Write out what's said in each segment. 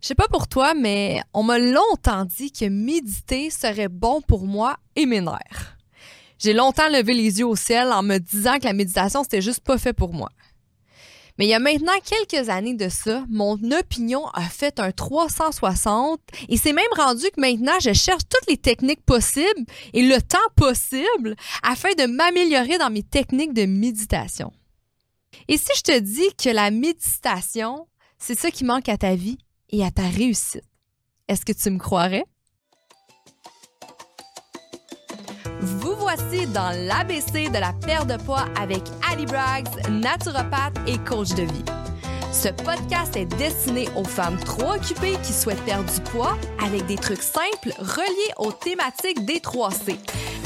Je sais pas pour toi, mais on m'a longtemps dit que méditer serait bon pour moi et mes nerfs. J'ai longtemps levé les yeux au ciel en me disant que la méditation, c'était juste pas fait pour moi. Mais il y a maintenant quelques années de ça, mon opinion a fait un 360 et c'est même rendu que maintenant je cherche toutes les techniques possibles et le temps possible afin de m'améliorer dans mes techniques de méditation. Et si je te dis que la méditation, c'est ça qui manque à ta vie? Et à ta réussite, est-ce que tu me croirais? Vous voici dans l'ABC de la perte de poids avec Ali Braggs, naturopathe et coach de vie. Ce podcast est destiné aux femmes trop occupées qui souhaitent perdre du poids avec des trucs simples reliés aux thématiques des 3C,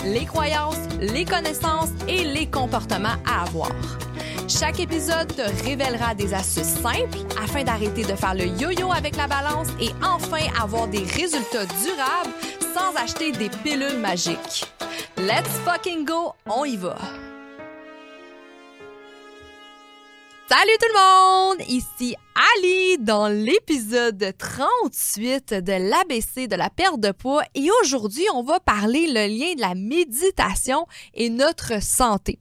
les croyances, les connaissances et les comportements à avoir. Chaque épisode te révélera des astuces simples afin d'arrêter de faire le yo-yo avec la balance et enfin avoir des résultats durables sans acheter des pilules magiques. Let's fucking go, on y va! Salut tout le monde! Ici Ali dans l'épisode 38 de l'ABC de la perte de poids et aujourd'hui on va parler le lien de la méditation et notre santé.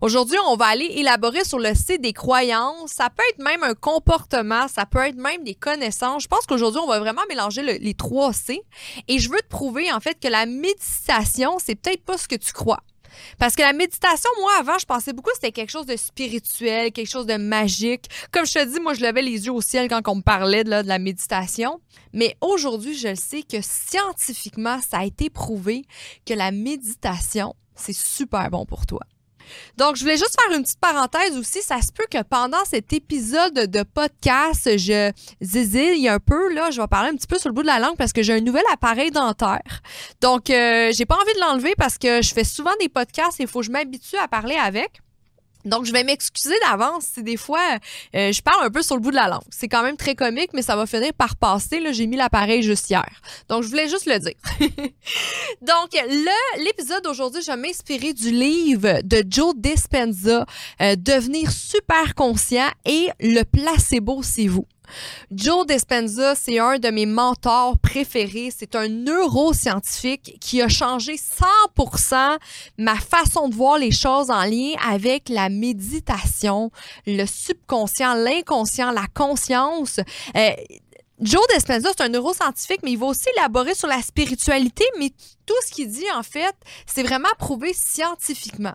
Aujourd'hui, on va aller élaborer sur le C des croyances. Ça peut être même un comportement, ça peut être même des connaissances. Je pense qu'aujourd'hui, on va vraiment mélanger les trois C. Et je veux te prouver, en fait, que la méditation, c'est peut-être pas ce que tu crois. Parce que la méditation, moi, avant, je pensais beaucoup que c'était quelque chose de spirituel, quelque chose de magique. Comme je te dis, moi, je levais les yeux au ciel quand on me parlait de, de la méditation. Mais aujourd'hui, je le sais que scientifiquement, ça a été prouvé que la méditation, c'est super bon pour toi. Donc, je voulais juste faire une petite parenthèse aussi. Ça se peut que pendant cet épisode de podcast, je zizille un peu. Là, je vais parler un petit peu sur le bout de la langue parce que j'ai un nouvel appareil dentaire. Donc, euh, j'ai pas envie de l'enlever parce que je fais souvent des podcasts et il faut que je m'habitue à parler avec. Donc, je vais m'excuser d'avance si des fois euh, je parle un peu sur le bout de la langue. C'est quand même très comique, mais ça va finir par passer. Là, j'ai mis l'appareil juste hier. Donc, je voulais juste le dire. Donc, l'épisode d'aujourd'hui, je vais m'inspirer du livre de Joe Dispenza, euh, Devenir super conscient et le placebo, c'est vous. Joe Dispenza, c'est un de mes mentors préférés. C'est un neuroscientifique qui a changé 100% ma façon de voir les choses en lien avec la méditation, le subconscient, l'inconscient, la conscience. Euh, Joe Dispenza, c'est un neuroscientifique, mais il va aussi élaborer sur la spiritualité, mais tout ce qu'il dit, en fait, c'est vraiment prouvé scientifiquement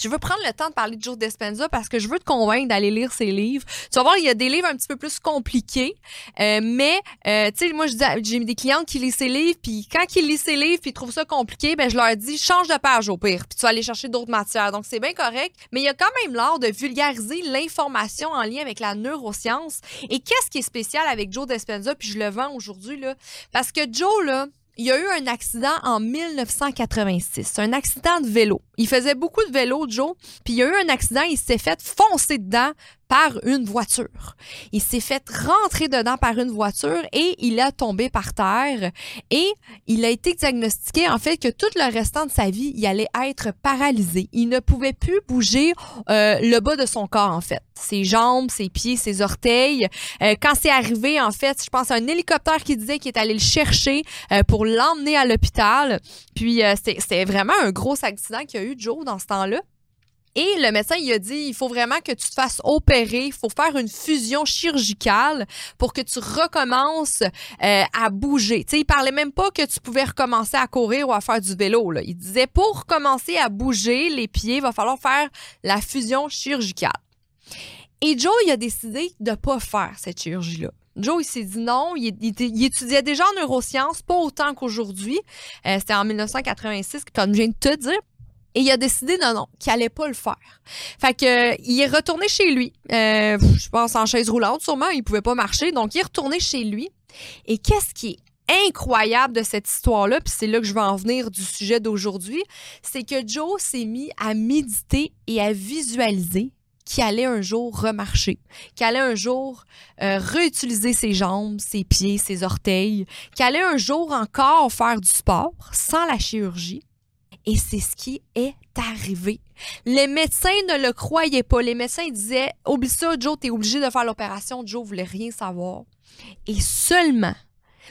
je veux prendre le temps de parler de Joe Dispenza parce que je veux te convaincre d'aller lire ses livres. Tu vas voir, il y a des livres un petit peu plus compliqués, euh, mais euh, tu sais, moi j'ai des clients qui lisent ses livres, puis quand ils lisent ses livres, puis trouvent ça compliqué, ben je leur dis change de page au pire, puis tu vas aller chercher d'autres matières. Donc c'est bien correct, mais il y a quand même l'art de vulgariser l'information en lien avec la neuroscience. Et qu'est-ce qui est spécial avec Joe Dispenza, puis je le vends aujourd'hui là, parce que Joe là il y a eu un accident en 1986, un accident de vélo. Il faisait beaucoup de vélo, Joe, puis il y a eu un accident, il s'est fait foncer dedans par une voiture. Il s'est fait rentrer dedans par une voiture et il a tombé par terre et il a été diagnostiqué en fait que tout le restant de sa vie, il allait être paralysé. Il ne pouvait plus bouger euh, le bas de son corps en fait, ses jambes, ses pieds, ses orteils. Euh, quand c'est arrivé en fait, je pense à un hélicoptère qui disait qu'il est allé le chercher euh, pour l'emmener à l'hôpital. Puis c'est vraiment un gros accident qu'il y a eu Joe dans ce temps-là. Et le médecin, il a dit, il faut vraiment que tu te fasses opérer, il faut faire une fusion chirurgicale pour que tu recommences euh, à bouger. Tu sais, il parlait même pas que tu pouvais recommencer à courir ou à faire du vélo. Il disait, pour commencer à bouger les pieds, il va falloir faire la fusion chirurgicale. Et Joe, il a décidé de pas faire cette chirurgie-là. Joe, il s'est dit non. Il, étudiait déjà en neurosciences, pas autant qu'aujourd'hui. Euh, c'était en 1986, comme je viens de te dire. Et il a décidé, non, non, qu'il allait pas le faire. Fait que, il est retourné chez lui. Euh, je pense en chaise roulante, sûrement. Il pouvait pas marcher. Donc, il est retourné chez lui. Et qu'est-ce qui est incroyable de cette histoire-là, puis c'est là que je vais en venir du sujet d'aujourd'hui, c'est que Joe s'est mis à méditer et à visualiser qu'il allait un jour remarcher, qu'il allait un jour euh, réutiliser ses jambes, ses pieds, ses orteils, qu'il allait un jour encore faire du sport sans la chirurgie et c'est ce qui est arrivé. Les médecins ne le croyaient pas. Les médecins disaient Oublie ça, Joe, t'es obligé de faire l'opération. Joe voulait rien savoir. Et seulement,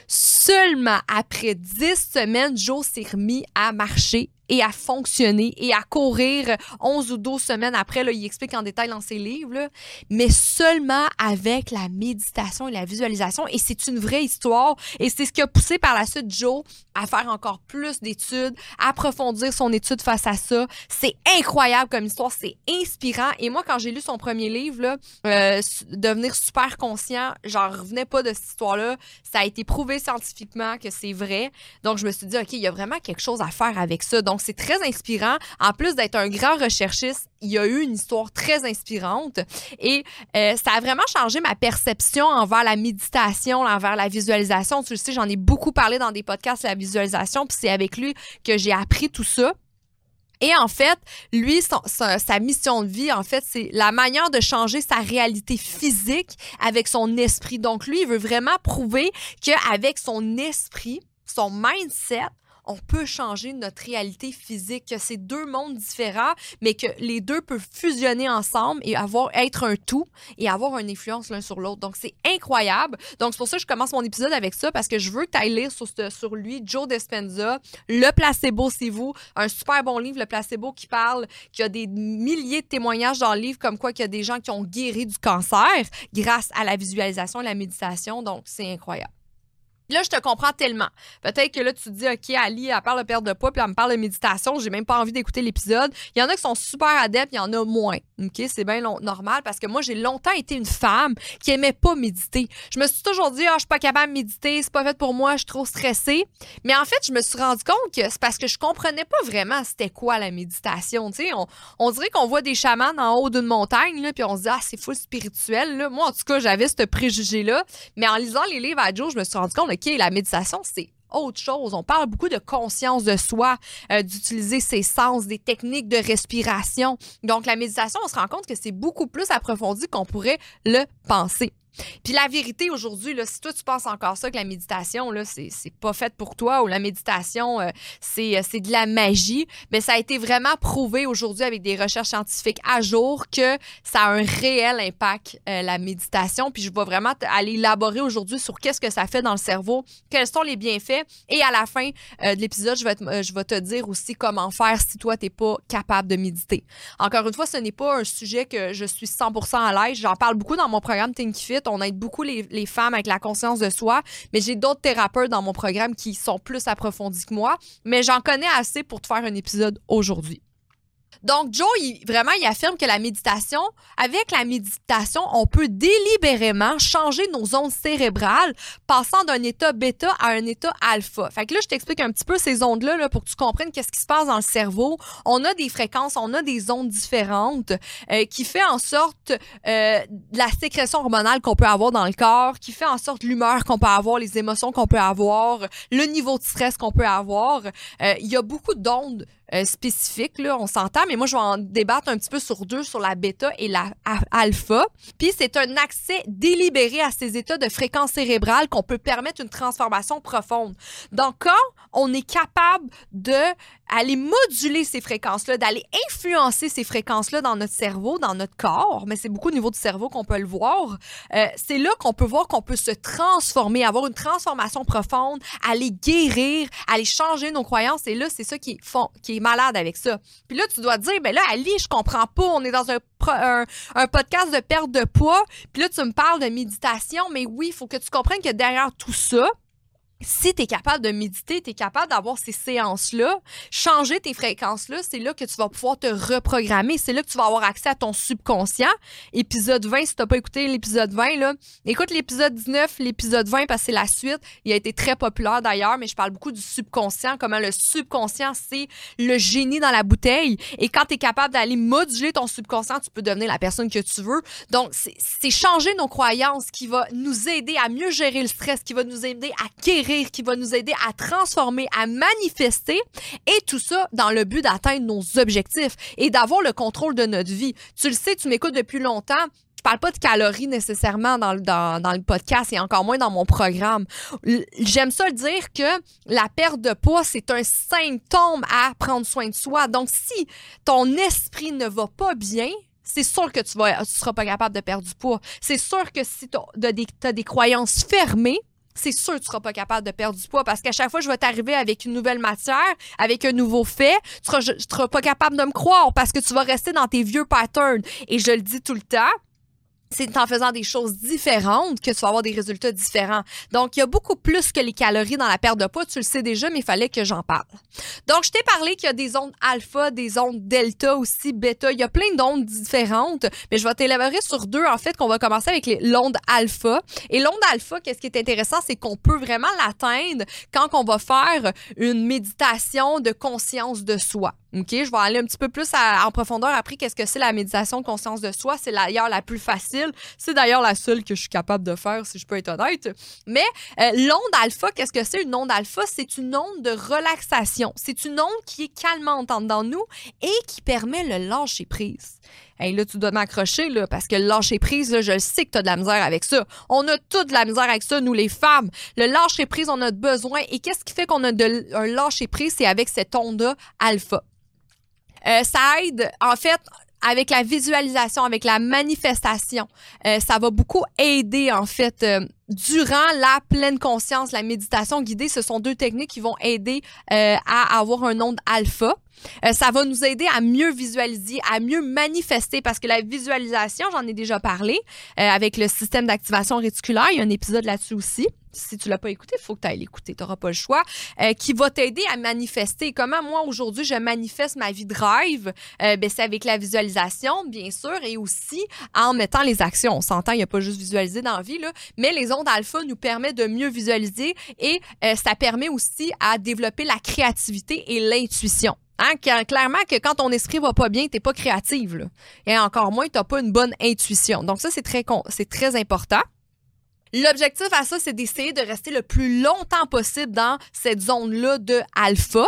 seulement après 10 semaines, Joe s'est remis à marcher et à fonctionner et à courir 11 ou 12 semaines après. Là, il explique en détail dans ses livres, mais seulement avec la méditation et la visualisation. Et c'est une vraie histoire. Et c'est ce qui a poussé par la suite Joe à faire encore plus d'études, approfondir son étude face à ça. C'est incroyable comme histoire, c'est inspirant. Et moi, quand j'ai lu son premier livre, là, euh, Devenir super conscient, j'en revenais pas de cette histoire-là. Ça a été prouvé scientifiquement que c'est vrai. Donc, je me suis dit, OK, il y a vraiment quelque chose à faire avec ça. Donc, c'est très inspirant. En plus d'être un grand recherchiste, il y a eu une histoire très inspirante et euh, ça a vraiment changé ma perception envers la méditation, envers la visualisation. Tu le sais, j'en ai beaucoup parlé dans des podcasts la visualisation, puis c'est avec lui que j'ai appris tout ça. Et en fait, lui, sa, mission de vie, en fait, c'est la manière de changer sa réalité physique avec son esprit. Donc, lui, il veut vraiment prouver qu'avec son esprit, son mindset, on peut changer notre réalité physique, que c'est deux mondes différents, mais que les deux peuvent fusionner ensemble et avoir être un tout et avoir une influence l'un sur l'autre. Donc, c'est incroyable. Donc, c'est pour ça que je commence mon épisode avec ça parce que je veux que tu ailles lire sur, lui, Joe Dispenza, Le placebo, c'est vous. Un super bon livre, Le placebo, qui parle, qui a des milliers de témoignages dans le livre comme quoi qu'il y a des gens qui ont guéri du cancer grâce à la visualisation et la méditation. Donc, c'est incroyable. Là, je te comprends tellement. Peut-être que là, tu te dis, OK, Ali, elle parle de perte de poids, puis elle me parle de méditation. J'ai même pas envie d'écouter l'épisode. Il y en a qui sont super adeptes, il y en a moins. OK? C'est bien normal parce que moi, j'ai longtemps été une femme qui aimait pas méditer. Je me suis toujours dit, ah, je suis pas capable de méditer, c'est pas fait pour moi, je suis trop stressée. Mais en fait, je me suis rendu compte que c'est parce que je comprenais pas vraiment c'était quoi la méditation. Tu sais, on, dirait qu'on voit des chamans en haut d'une montagne, là, puis on se dit, ah, c'est fou spirituel. Là. Moi, en tout cas, j'avais ce préjugé-là. Mais en lisant les livres à Joe, je me suis rendu compte, La méditation, c'est autre chose. On parle beaucoup de conscience de soi, euh, d'utiliser ses sens, des techniques de respiration. Donc, la méditation, on se rend compte que c'est beaucoup plus approfondi qu'on pourrait le penser. Puis la vérité aujourd'hui, si toi tu penses encore ça que la méditation, là, c'est, pas fait pour toi ou la méditation, euh, c'est, euh, c'est de la magie, mais ça a été vraiment prouvé aujourd'hui avec des recherches scientifiques à jour que ça a un réel impact, euh, la méditation. Puis je vais vraiment aller élaborer aujourd'hui sur qu'est-ce que ça fait dans le cerveau, quels sont les bienfaits. Et à la fin de l'épisode, je vais, te, je vais te dire aussi comment faire si toi, t'es pas capable de méditer. Encore une fois, ce n'est pas un sujet que je suis 100% à l'aise. J'en parle beaucoup dans mon programme Think Fit on aide beaucoup les, femmes avec la conscience de soi, mais j'ai d'autres thérapeutes dans mon programme qui sont plus approfondis que moi, mais j'en connais assez pour te faire un épisode aujourd'hui. Donc, Joe, vraiment, il affirme que la méditation, avec la méditation, on peut délibérément changer nos ondes cérébrales, passant d'un état bêta à un état alpha. Fait que là, je t'explique un petit peu ces ondes-là là, pour que tu comprennes qu'est-ce qui se passe dans le cerveau. On a des fréquences, on a des ondes différentes euh, qui fait en sorte euh, la sécrétion hormonale qu'on peut avoir dans le corps, qui fait en sorte l'humeur qu'on peut avoir, les émotions qu'on peut avoir, le niveau de stress qu'on peut avoir. Euh, il y a beaucoup d'ondes euh, spécifique, là, on s'entend, mais moi, je vais en débattre un petit peu sur deux, sur la bêta et la alpha. Puis, c'est un accès délibéré à ces états de fréquence cérébrale qu'on peut permettre une transformation profonde. Donc, quand on est capable de aller moduler ces fréquences-là, d'aller influencer ces fréquences-là dans notre cerveau, dans notre corps, mais c'est beaucoup au niveau du cerveau qu'on peut le voir, euh, c'est là qu'on peut voir qu'on peut se transformer, avoir une transformation profonde, aller guérir, aller changer nos croyances. Et là, c'est ça qui est, malade avec ça. Puis là, tu dois dire, ben là, Ali, je comprends pas, on est dans un, un, un podcast de perte de poids, puis là, tu me parles de méditation, mais oui, il faut que tu comprennes que derrière tout ça, si tu es capable de méditer, tu es capable d'avoir ces séances-là, changer tes fréquences-là, c'est là que tu vas pouvoir te reprogrammer. C'est là que tu vas avoir accès à ton subconscient. Épisode 20, si tu pas écouté l'épisode 20, là, écoute l'épisode 19, l'épisode 20, parce que c'est la suite. Il a été très populaire d'ailleurs, mais je parle beaucoup du subconscient, comment le subconscient, c'est le génie dans la bouteille. Et quand tu es capable d'aller moduler ton subconscient, tu peux devenir la personne que tu veux. Donc, c'est changer nos croyances qui va nous aider à mieux gérer le stress, qui va nous aider à guérir qui va nous aider à transformer, à manifester et tout ça dans le but d'atteindre nos objectifs et d'avoir le contrôle de notre vie. Tu le sais, tu m'écoutes depuis longtemps je parle pas de calories nécessairement dans le, dans, le podcast et encore moins dans mon programme. J'aime ça le dire que la perte de poids, c'est un symptôme à prendre soin de soi. Donc, si ton esprit ne va pas bien, c'est sûr que tu ne seras pas capable de perdre du poids. C'est sûr que si tu as, des croyances fermées, c'est sûr que tu seras pas capable de perdre du poids parce qu'à chaque fois je vais t'arriver avec une nouvelle matière, avec un nouveau fait, tu seras, seras pas capable de me croire parce que tu vas rester dans tes vieux patterns. Et je le dis tout le temps, c'est en faisant des choses différentes que tu vas avoir des résultats différents. Donc, il y a beaucoup plus que les calories dans la perte de poids. Tu le sais déjà, mais il fallait que j'en parle. Donc, je t'ai parlé qu'il y a des ondes alpha, des ondes delta aussi, bêta. Il y a plein d'ondes différentes, mais je vais t'élaborer sur deux, en fait, qu'on va commencer avec l'onde alpha. Et l'onde alpha, qu'est-ce qui est intéressant, c'est qu'on peut vraiment l'atteindre quand on va faire une méditation de conscience de soi. OK, je vais aller un petit peu plus en profondeur après qu'est-ce que c'est la méditation de conscience de soi. C'est d'ailleurs la plus facile. C'est d'ailleurs la seule que je suis capable de faire, si je peux être honnête. Mais euh, l'onde alpha, qu'est-ce que c'est? Une onde alpha? C'est une onde de relaxation. C'est une onde qui est calmante en dedans nous et qui permet le lâcher prise. Et là, tu dois m'accrocher, là, parce que le lâcher prise, là, je sais que tu as de la misère avec ça. On a toute de la misère avec ça, nous, les femmes. Le lâcher prise, on a besoin. Et qu'est-ce qui fait qu'on a de, un lâcher prise? C'est avec cette onde alpha. Euh, ça aide, en fait, avec la visualisation, avec la manifestation. Euh, ça va beaucoup aider, en fait, euh, durant la pleine conscience, la méditation guidée. Ce sont deux techniques qui vont aider à avoir un onde alpha. Ça va nous aider à mieux visualiser, à mieux manifester, parce que la visualisation, j'en ai déjà parlé, avec le système d'activation réticulaire, il y a un épisode là-dessus aussi si tu l'as pas écouté, il faut que tu ailles l'écouter. Tu n'auras pas le choix. Euh, qui va t'aider à manifester. Comment moi, aujourd'hui, je manifeste ma vie? Euh, ben, c'est avec la visualisation, bien sûr, et aussi en mettant les actions. On s'entend, il n'y a pas juste visualiser dans la vie, là, mais les ondes alpha nous permettent de mieux visualiser et euh, ça permet aussi à développer la créativité et l'intuition. Hein, clairement que quand ton esprit va pas bien, t'es pas créative. Et encore moins, tu n'as pas une bonne intuition. Donc ça, c'est très, c'est très important. L'objectif à ça, c'est d'essayer de rester le plus longtemps possible dans cette zone-là de alpha.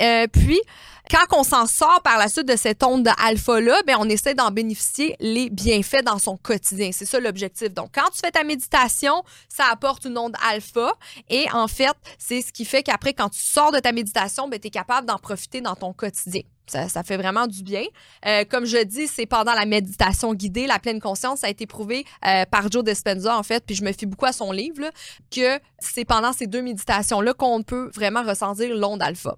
Euh, puis, quand on s'en sort par la suite de cette onde alpha-là, ben, on essaie d'en bénéficier les bienfaits dans son quotidien. C'est ça l'objectif. Donc, quand tu fais ta méditation, ça apporte une onde alpha. Et en fait, c'est ce qui fait qu'après, quand tu sors de ta méditation, ben, tu es capable d'en profiter dans ton quotidien. Ça, fait vraiment du bien. Euh, comme je dis, c'est pendant la méditation guidée, la pleine conscience, ça a été prouvé euh, par Joe Dispenza, en fait, puis je me fie beaucoup à son livre, que c'est pendant ces deux méditations-là qu'on peut vraiment ressentir l'onde alpha.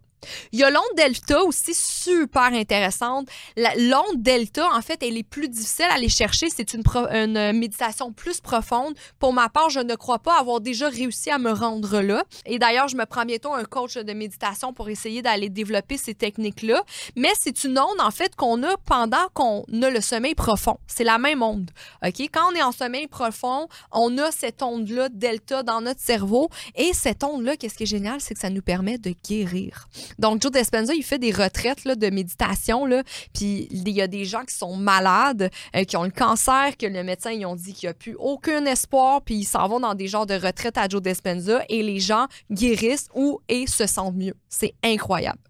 Il y a l'onde delta aussi super intéressante. L'onde delta, en fait, elle est plus difficile à aller chercher. C'est une, une, méditation plus profonde. Pour ma part, je ne crois pas avoir déjà réussi à me rendre là. Et d'ailleurs, je me prends bientôt un coach de méditation pour essayer d'aller développer ces techniques-là. Mais c'est une onde, en fait, qu'on a pendant qu'on a le sommeil profond. C'est la même onde. OK? Quand on est en sommeil profond, on a cette onde-là, delta, dans notre cerveau. Et cette onde-là, qu'est-ce qui est génial, c'est que ça nous permet de guérir. Donc, Joe Dispenza, il fait des retraites de méditation. Là, puis il y a des gens qui sont malades, euh, qui ont le cancer, que le médecin, ils ont dit qu'il n'y a plus aucun espoir, puis ils s'en vont dans des genres de retraites à Joe Dispenza et les gens guérissent ou et se sentent mieux. C'est incroyable.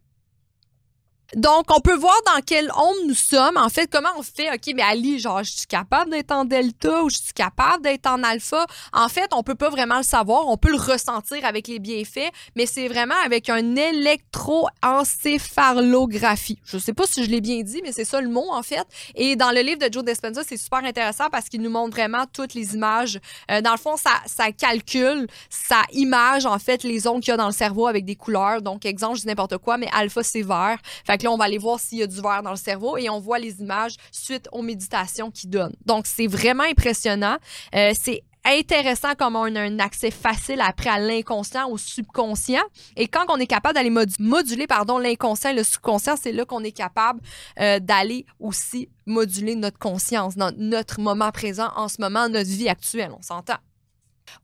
Donc, on peut voir dans quelle onde nous sommes. En fait, comment on fait, OK, mais Ali, genre, je suis capable d'être en delta ou je suis capable d'être en alpha? En fait, on peut pas vraiment le savoir. On peut le ressentir avec les bienfaits, mais c'est vraiment avec un électroencéphalographie. Je sais pas si je l'ai bien dit, mais c'est ça le mot, en fait. Et dans le livre de Joe Dispenza, c'est super intéressant parce qu'il nous montre vraiment toutes les images. Euh, dans le fond, ça, calcule, ça image, en fait, les ondes qu'il y a dans le cerveau avec des couleurs. Donc, exemple, je dis n'importe quoi, mais alpha, c'est vert. Là, on va aller voir s'il y a du verre dans le cerveau et on voit les images suite aux méditations qu'il donne. Donc, c'est vraiment impressionnant. Euh, c'est intéressant comment on a un accès facile après à l'inconscient, au subconscient. Et quand on est capable d'aller moduler pardon, l'inconscient et le subconscient, c'est là qu'on est capable euh, d'aller aussi moduler notre conscience dans notre moment présent en ce moment, notre vie actuelle. On s'entend.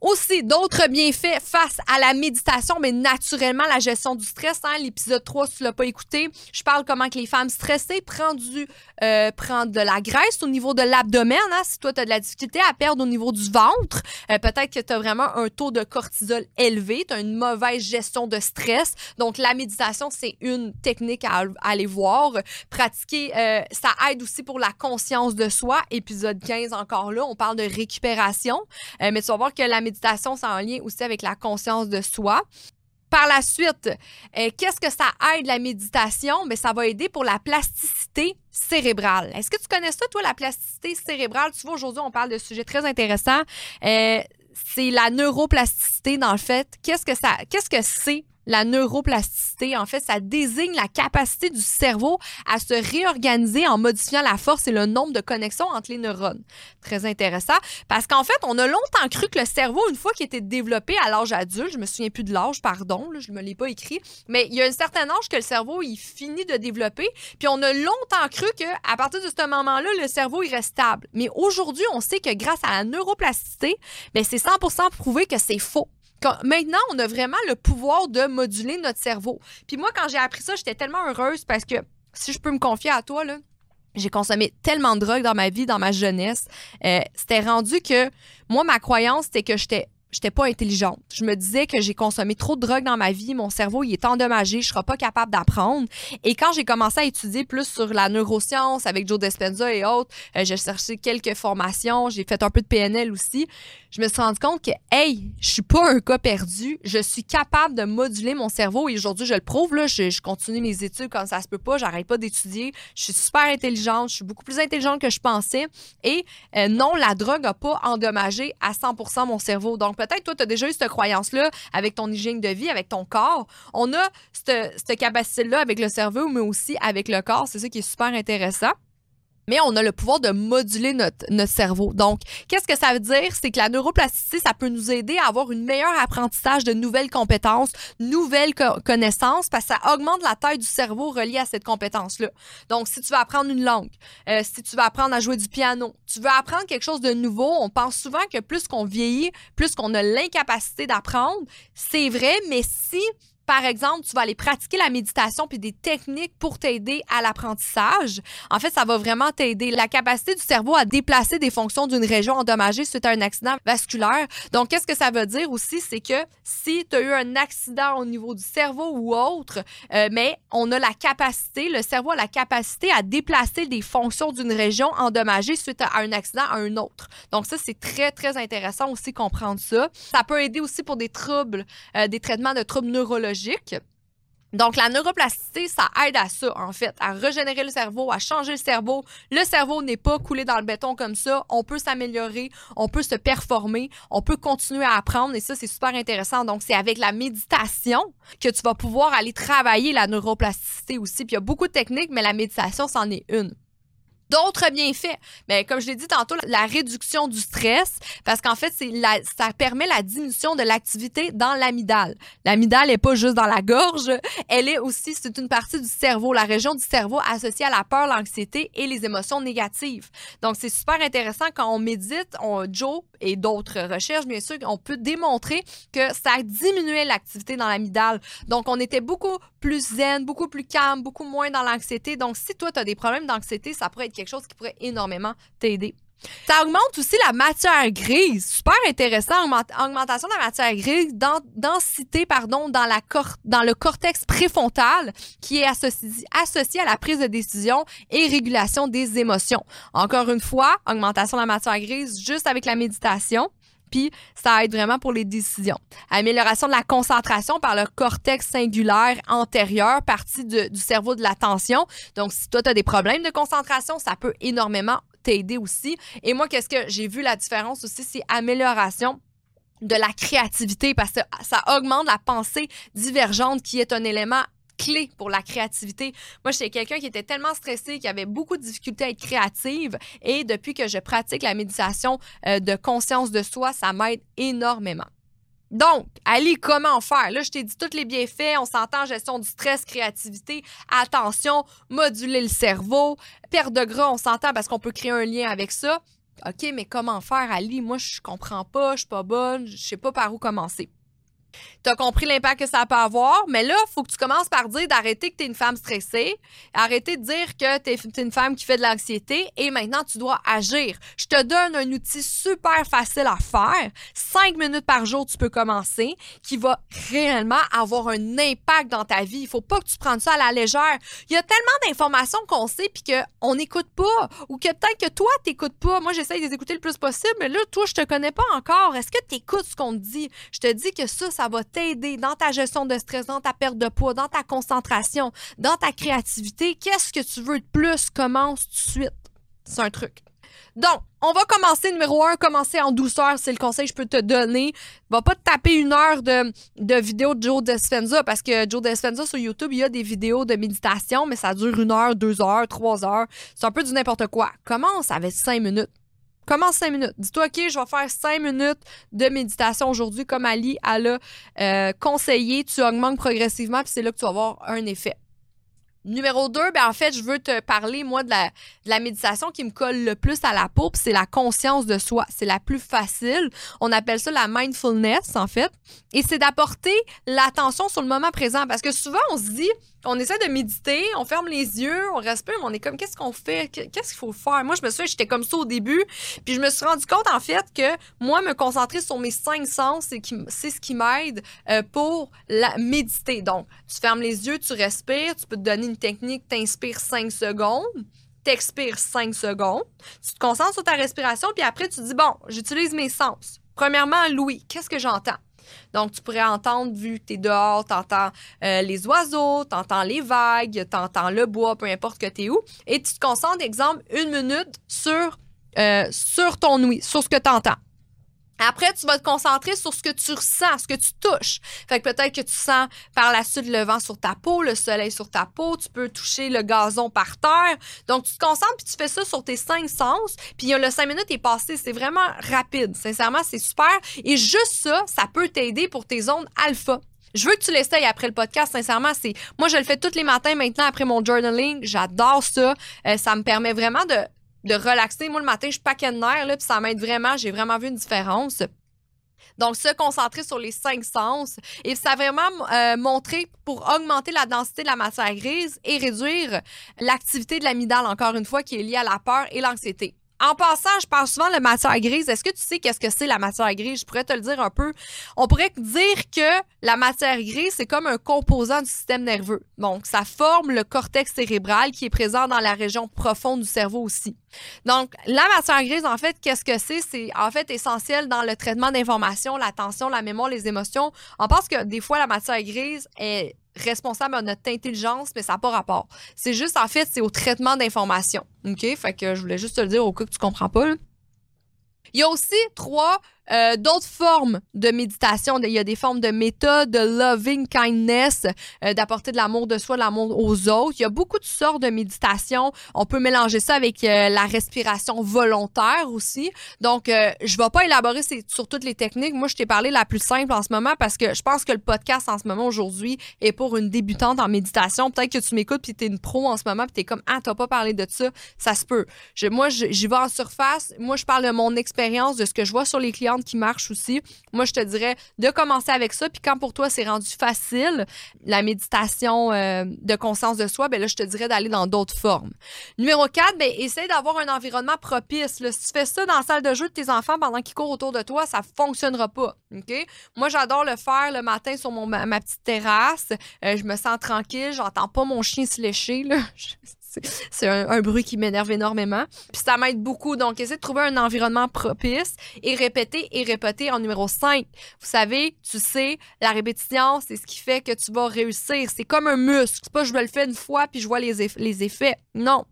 Aussi, d'autres bienfaits face à la méditation, mais naturellement, la gestion du stress. Hein, L'épisode 3, si tu l'as pas écouté, je parle comment que les femmes stressées prennent, du, euh, de la graisse au niveau de l'abdomen. Hein, si toi, tu as de la difficulté à perdre au niveau du ventre, euh, peut-être que tu as vraiment un taux de cortisol élevé, tu as une mauvaise gestion de stress. Donc, la méditation, c'est une technique à, aller voir. Pratiquer, euh, ça aide aussi pour la conscience de soi. Épisode 15, encore là, on parle de récupération. mais tu vas voir que la la méditation, c'est en lien aussi avec la conscience de soi. Par la suite, euh, qu'est-ce que ça aide la méditation? Mais ben, ça va aider pour la plasticité cérébrale. Est-ce que tu connais ça, toi, la plasticité cérébrale? Tu vois, aujourd'hui, on parle de sujets très intéressants. Euh, c'est la neuroplasticité, dans le fait. Qu'est-ce que ça, qu'est-ce que c'est la neuroplasticité, en fait, ça désigne la capacité du cerveau à se réorganiser en modifiant la force et le nombre de connexions entre les neurones. Très intéressant parce qu'en fait, on a longtemps cru que le cerveau, une fois qu'il était développé à l'âge adulte, je me souviens plus de l'âge, pardon, je ne me l'ai pas écrit, mais il y a un certain âge que le cerveau, il finit de développer, puis on a longtemps cru qu'à partir de ce moment-là, le cerveau, il stable. Mais aujourd'hui, on sait que grâce à la neuroplasticité, ben, c'est 100% prouvé que c'est faux maintenant, on a vraiment le pouvoir de moduler notre cerveau. Puis moi, quand j'ai appris ça, j'étais tellement heureuse parce que si je peux me confier à toi, là, j'ai consommé tellement de drogue dans ma vie, dans ma jeunesse. Euh, c'était rendu que moi, ma croyance, c'était que j'étais j'étais pas intelligente. Je me disais que j'ai consommé trop de drogue dans ma vie, mon cerveau il est endommagé, je serai pas capable d'apprendre. Et quand j'ai commencé à étudier plus sur la neuroscience avec Joe Dispenza et autres, euh, j'ai cherché quelques formations, j'ai fait un peu de PNL aussi. Je me suis rendu compte que hey, je suis pas un cas perdu, je suis capable de moduler mon cerveau et aujourd'hui je le prouve là, je, continue mes études comme ça se peut pas, j'arrête pas d'étudier, je suis super intelligente, je suis beaucoup plus intelligente que je pensais et euh, non, la drogue a pas endommagé à 100% mon cerveau. Donc peut-être toi, tu as déjà eu cette croyance-là avec ton hygiène de vie, avec ton corps. On a cette, cette capacité-là avec le cerveau, mais aussi avec le corps. C'est ça qui est super intéressant mais on a le pouvoir de moduler notre, notre cerveau. Donc, qu'est-ce que ça veut dire? C'est que la neuroplasticité, ça peut nous aider à avoir une meilleure apprentissage de nouvelles compétences, nouvelles connaissances, parce que ça augmente la taille du cerveau reliée à cette compétence-là. Donc, si tu veux apprendre une langue, euh, si tu veux apprendre à jouer du piano, tu veux apprendre quelque chose de nouveau, on pense souvent que plus qu'on vieillit, plus qu'on a l'incapacité d'apprendre. C'est vrai, mais si par exemple, tu vas aller pratiquer la méditation puis des techniques pour t'aider à l'apprentissage. En fait, ça va vraiment t'aider. La capacité du cerveau à déplacer des fonctions d'une région endommagée suite à un accident vasculaire. Donc, qu'est-ce que ça veut dire aussi? C'est que si tu as eu un accident au niveau du cerveau ou autre, euh, mais on a la capacité, le cerveau a la capacité à déplacer des fonctions d'une région endommagée suite à un accident à un autre. Donc, ça, c'est très, très intéressant aussi comprendre ça. Ça peut aider aussi pour des troubles, euh, des traitements de troubles neurologiques donc, la neuroplasticité, ça aide à ça, en fait, à régénérer le cerveau, à changer le cerveau. Le cerveau n'est pas coulé dans le béton comme ça. On peut s'améliorer, on peut se performer, on peut continuer à apprendre et ça, c'est super intéressant. Donc, c'est avec la méditation que tu vas pouvoir aller travailler la neuroplasticité aussi. Puis, il y a beaucoup de techniques, mais la méditation, c'en est une. D'autres bienfaits, mais comme je l'ai dit tantôt, la réduction du stress, parce qu'en fait, c'est ça permet la diminution de l'activité dans l'amygdale. L'amygdale n'est pas juste dans la gorge, elle est aussi, c'est une partie du cerveau, la région du cerveau associée à la peur, l'anxiété et les émotions négatives. Donc, c'est super intéressant quand on médite, on, Joe et d'autres recherches, bien sûr, on peut démontrer que ça diminuait l'activité dans l'amygdale. Donc, on était beaucoup plus zen, beaucoup plus calme, beaucoup moins dans l'anxiété. Donc, si toi, tu as des problèmes d'anxiété, ça pourrait être quelque chose qui pourrait énormément t'aider. Ça augmente aussi la matière grise. Super intéressant. Augmentation de la matière grise, densité, pardon, dans, le cortex préfrontal qui est associé, associé à la prise de décision et régulation des émotions. Encore une fois, augmentation de la matière grise juste avec la méditation. Puis ça aide vraiment pour les décisions. Amélioration de la concentration par le cortex singulaire antérieur, partie du cerveau de l'attention. Donc, si toi, tu as des problèmes de concentration, ça peut énormément t'aider aussi. Et moi, qu'est-ce que j'ai vu la différence aussi, c'est amélioration de la créativité parce que ça augmente la pensée divergente qui est un élément clé pour la créativité. Moi, j'étais quelqu'un qui était tellement stressé, qui avait beaucoup de difficultés à être créative. Et depuis que je pratique la méditation euh, de conscience de soi, ça m'aide énormément. Donc, Ali, comment faire? Là, je t'ai dit tous les bienfaits. On s'entend gestion du stress, créativité, attention, moduler le cerveau, perte de gras, on s'entend parce qu'on peut créer un lien avec ça. OK, mais comment faire, Ali? Moi, je comprends pas, je suis pas bonne, je sais pas par où commencer. Tu as compris l'impact que ça peut avoir, mais là, il faut que tu commences par dire d'arrêter que tu es une femme stressée, arrêter de dire que tu es, une femme qui fait de l'anxiété et maintenant tu dois agir. Je te donne un outil super facile à faire. Cinq minutes par jour, tu peux commencer, qui va réellement avoir un impact dans ta vie. Il faut pas que tu prennes ça à la légère. Il y a tellement d'informations qu'on sait puis qu'on n'écoute pas ou que peut-être que toi, tu n'écoutes pas. Moi, j'essaye de les écouter le plus possible, mais là, toi, je te connais pas encore. Est-ce que tu écoutes ce qu'on te dit? Je te dis que ça, ça va t'aider dans ta gestion de stress, dans ta perte de poids, dans ta concentration, dans ta créativité. Qu'est-ce que tu veux de plus? Commence tout de suite. C'est un truc. Donc, on va commencer numéro un, commencer en douceur, c'est le conseil que je peux te donner. Va pas te taper une heure de, de vidéo de Joe Dispenza parce que Joe Dispenza sur YouTube, il y a des vidéos de méditation, mais ça dure une heure, deux heures, trois heures. C'est un peu du n'importe quoi. Commence avec cinq minutes. Commence cinq minutes. Dis-toi, OK, je vais faire cinq minutes de méditation aujourd'hui, comme Ali a euh, conseillé. Tu augmentes progressivement, puis c'est là que tu vas avoir un effet. Numéro 2, ben en fait, je veux te parler, moi, de la, de la méditation qui me colle le plus à la peau, c'est la conscience de soi. C'est la plus facile. On appelle ça la mindfulness, en fait. Et c'est d'apporter l'attention sur le moment présent. Parce que souvent, on se dit, on essaie de méditer, on ferme les yeux, on respire, mais on est comme, qu'est-ce qu'on fait? Qu'est-ce qu'il faut faire? Moi, je me souviens, j'étais comme ça au début. Puis je me suis rendu compte, en fait, que moi, me concentrer sur mes cinq sens, c'est ce qui m'aide euh, pour la méditer. Donc, tu fermes les yeux, tu respires, tu peux te donner une technique, t'inspires cinq secondes t'expires cinq secondes, tu te concentres sur ta respiration, puis après, tu dis, bon, j'utilise mes sens. Premièrement, Louis, qu'est-ce que j'entends? Donc, tu pourrais entendre, vu que tu es dehors, tu entends euh, les oiseaux, tu entends les vagues, tu entends le bois, peu importe que tu es où. Et tu te concentres, exemple, une minute sur, euh, sur ton ouïe, sur ce que tu entends. Après, tu vas te concentrer sur ce que tu ressens, ce que tu touches. Fait que peut-être que tu sens par la suite le vent sur ta peau, le soleil sur ta peau, tu peux toucher le gazon par terre. Donc, tu te concentres puis tu fais ça sur tes cinq sens. Puis le cinq minutes est passé. C'est vraiment rapide. Sincèrement, c'est super. Et juste ça, ça peut t'aider pour tes zones alpha. Je veux que tu l'essayes après le podcast. Sincèrement, c'est moi je le fais tous les matins maintenant après mon journaling. J'adore ça. Euh, ça me permet vraiment de de relaxer. Moi, le matin, je paquet de nerfs, puis ça m'aide vraiment. J'ai vraiment vu une différence. Donc, se concentrer sur les cinq sens. Et ça a vraiment euh, montré pour augmenter la densité de la matière grise et réduire l'activité de l'amygdale, encore une fois, qui est liée à la peur et l'anxiété. En passant, je parle souvent de matière grise. Est-ce que tu sais qu'est-ce que c'est la matière grise? Je pourrais te le dire un peu. On pourrait dire que la matière grise, c'est comme un composant du système nerveux. Donc, ça forme le cortex cérébral qui est présent dans la région profonde du cerveau aussi. Donc, la matière grise, en fait, qu'est-ce que c'est? C'est en fait essentiel dans le traitement d'informations, l'attention, la mémoire, les émotions. On pense que des fois, la matière grise est responsable de notre intelligence, mais ça n'a pas rapport. C'est juste, en fait, c'est au traitement d'informations. OK? Fait que je voulais juste te le dire au cas que tu comprends pas. Il y a aussi trois euh, d'autres formes de méditation. Il y a des formes de méthode, de loving kindness, euh, d'apporter de l'amour de soi, de l'amour aux autres. Il y a beaucoup de sortes de méditation. On peut mélanger ça avec euh, la respiration volontaire aussi. Donc, je ne vais pas élaborer sur toutes les techniques. Moi, je t'ai parlé la plus simple en ce moment parce que je pense que le podcast en ce moment aujourd'hui est pour une débutante en méditation. Peut-être que tu m'écoutes puis tu es une pro en ce moment puis tu es comme Ah, tu pas parlé de ça. Ça se peut. moi, j'y vais en surface. Moi, je parle de mon expérience, de ce que je vois sur les clients qui marche aussi. Moi, je te dirais de commencer avec ça. Puis quand pour toi, c'est rendu facile, la méditation euh, de conscience de soi, ben là, je te dirais d'aller dans d'autres formes. Numéro 4, ben, essaye d'avoir un environnement propice. Si tu fais ça dans la salle de jeu de tes enfants pendant qu'ils courent autour de toi, ça fonctionnera pas. Moi, j'adore le faire le matin sur mon, ma, petite terrasse. Euh, je me sens tranquille. J'entends pas mon chien se lécher. Là. C'est un, bruit qui m'énerve énormément. Puis ça m'aide beaucoup. Donc, essaie de trouver un environnement propice et répéter et répéter en numéro 5. Vous savez, tu sais, la répétition, c'est ce qui fait que tu vas réussir. C'est comme un muscle. C'est pas je le fais une fois puis je vois les, les effets. Non.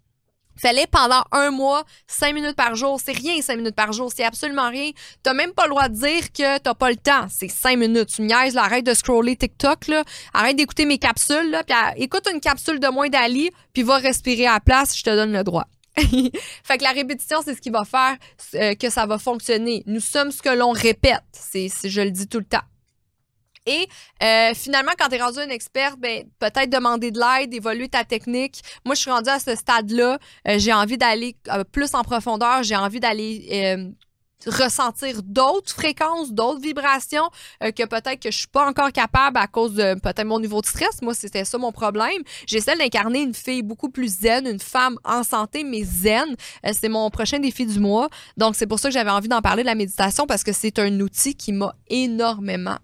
Fallait pendant un mois, cinq minutes par jour. C'est rien, cinq minutes par jour. C'est absolument rien. T'as même pas le droit de dire que t'as pas le temps. C'est cinq minutes. Tu niaises, là, arrête de scroller TikTok, là. Arrête d'écouter mes capsules, là. Puis écoute une capsule de moins d'Ali, puis va respirer à la place, je te donne le droit. fait que la répétition, c'est ce qui va faire euh, que ça va fonctionner. Nous sommes ce que l'on répète. C'est, je le dis tout le temps. Et euh, finalement, quand tu es rendu une experte, ben, peut-être demander de l'aide, évoluer ta technique. Moi, je suis rendue à ce stade-là. Euh, j'ai envie d'aller euh, plus en profondeur. J'ai envie d'aller ressentir d'autres fréquences, d'autres vibrations que peut-être que je suis pas encore capable à cause de peut-être mon niveau de stress. Moi, c'était ça mon problème. J'essaie d'incarner une fille beaucoup plus zen, une femme en santé, mais zen. c'est mon prochain défi du mois. Donc, c'est pour ça que j'avais envie d'en parler de la méditation parce que c'est un outil qui m'a énormément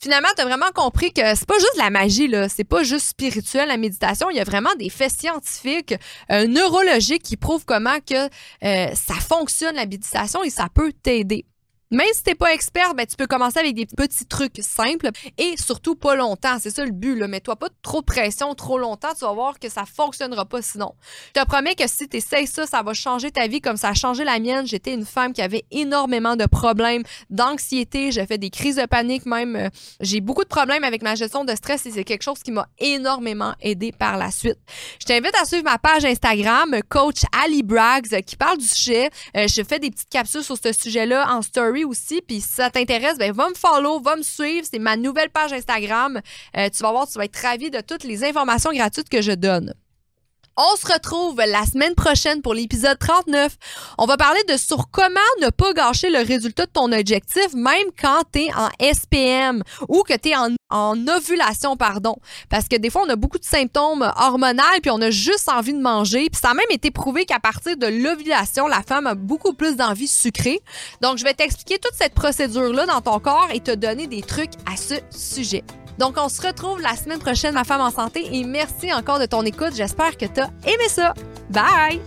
Finalement, tu as vraiment compris que c'est pas juste la magie, là. C'est pas juste spirituel, la méditation. Il y a vraiment des faits scientifiques, euh, neurologiques qui prouvent comment que euh, ça fonctionne, la méditation, et ça peut t'aider. Même si t'es pas expert, ben, tu peux commencer avec des petits trucs simples et surtout pas longtemps. C'est ça le but. Là. Mets-toi pas trop de pression trop longtemps. Tu vas voir que ça fonctionnera pas sinon. Je te promets que si tu essaies ça, ça va changer ta vie comme ça a changé la mienne. J'étais une femme qui avait énormément de problèmes d'anxiété. J'ai fait des crises de panique même. Euh, j'ai beaucoup de problèmes avec ma gestion de stress et c'est quelque chose qui m'a énormément aidé par la suite. Je t'invite à suivre ma page Instagram, coach Ali Braggs, qui parle du sujet. Euh, je fais des petites capsules sur ce sujet-là en story aussi. Puis si ça t'intéresse, ben va me follow, va me suivre. C'est ma nouvelle page Instagram. Euh, tu vas voir, tu vas être ravi de toutes les informations gratuites que je donne. On se retrouve la semaine prochaine pour l'épisode 39. On va parler de sur comment ne pas gâcher le résultat de ton objectif, même quand tu es en SPM ou que tu es en, ovulation, pardon. Parce que des fois, on a beaucoup de symptômes hormonaux, puis on a juste envie de manger. Puis ça a même été prouvé qu'à partir de l'ovulation, la femme a beaucoup plus d'envie sucrée. Donc, je vais t'expliquer toute cette procédure-là dans ton corps et te donner des trucs à ce sujet. Donc, on se retrouve la semaine prochaine, ma femme en santé, et merci encore de ton écoute. J'espère que tu as aimé ça. Bye!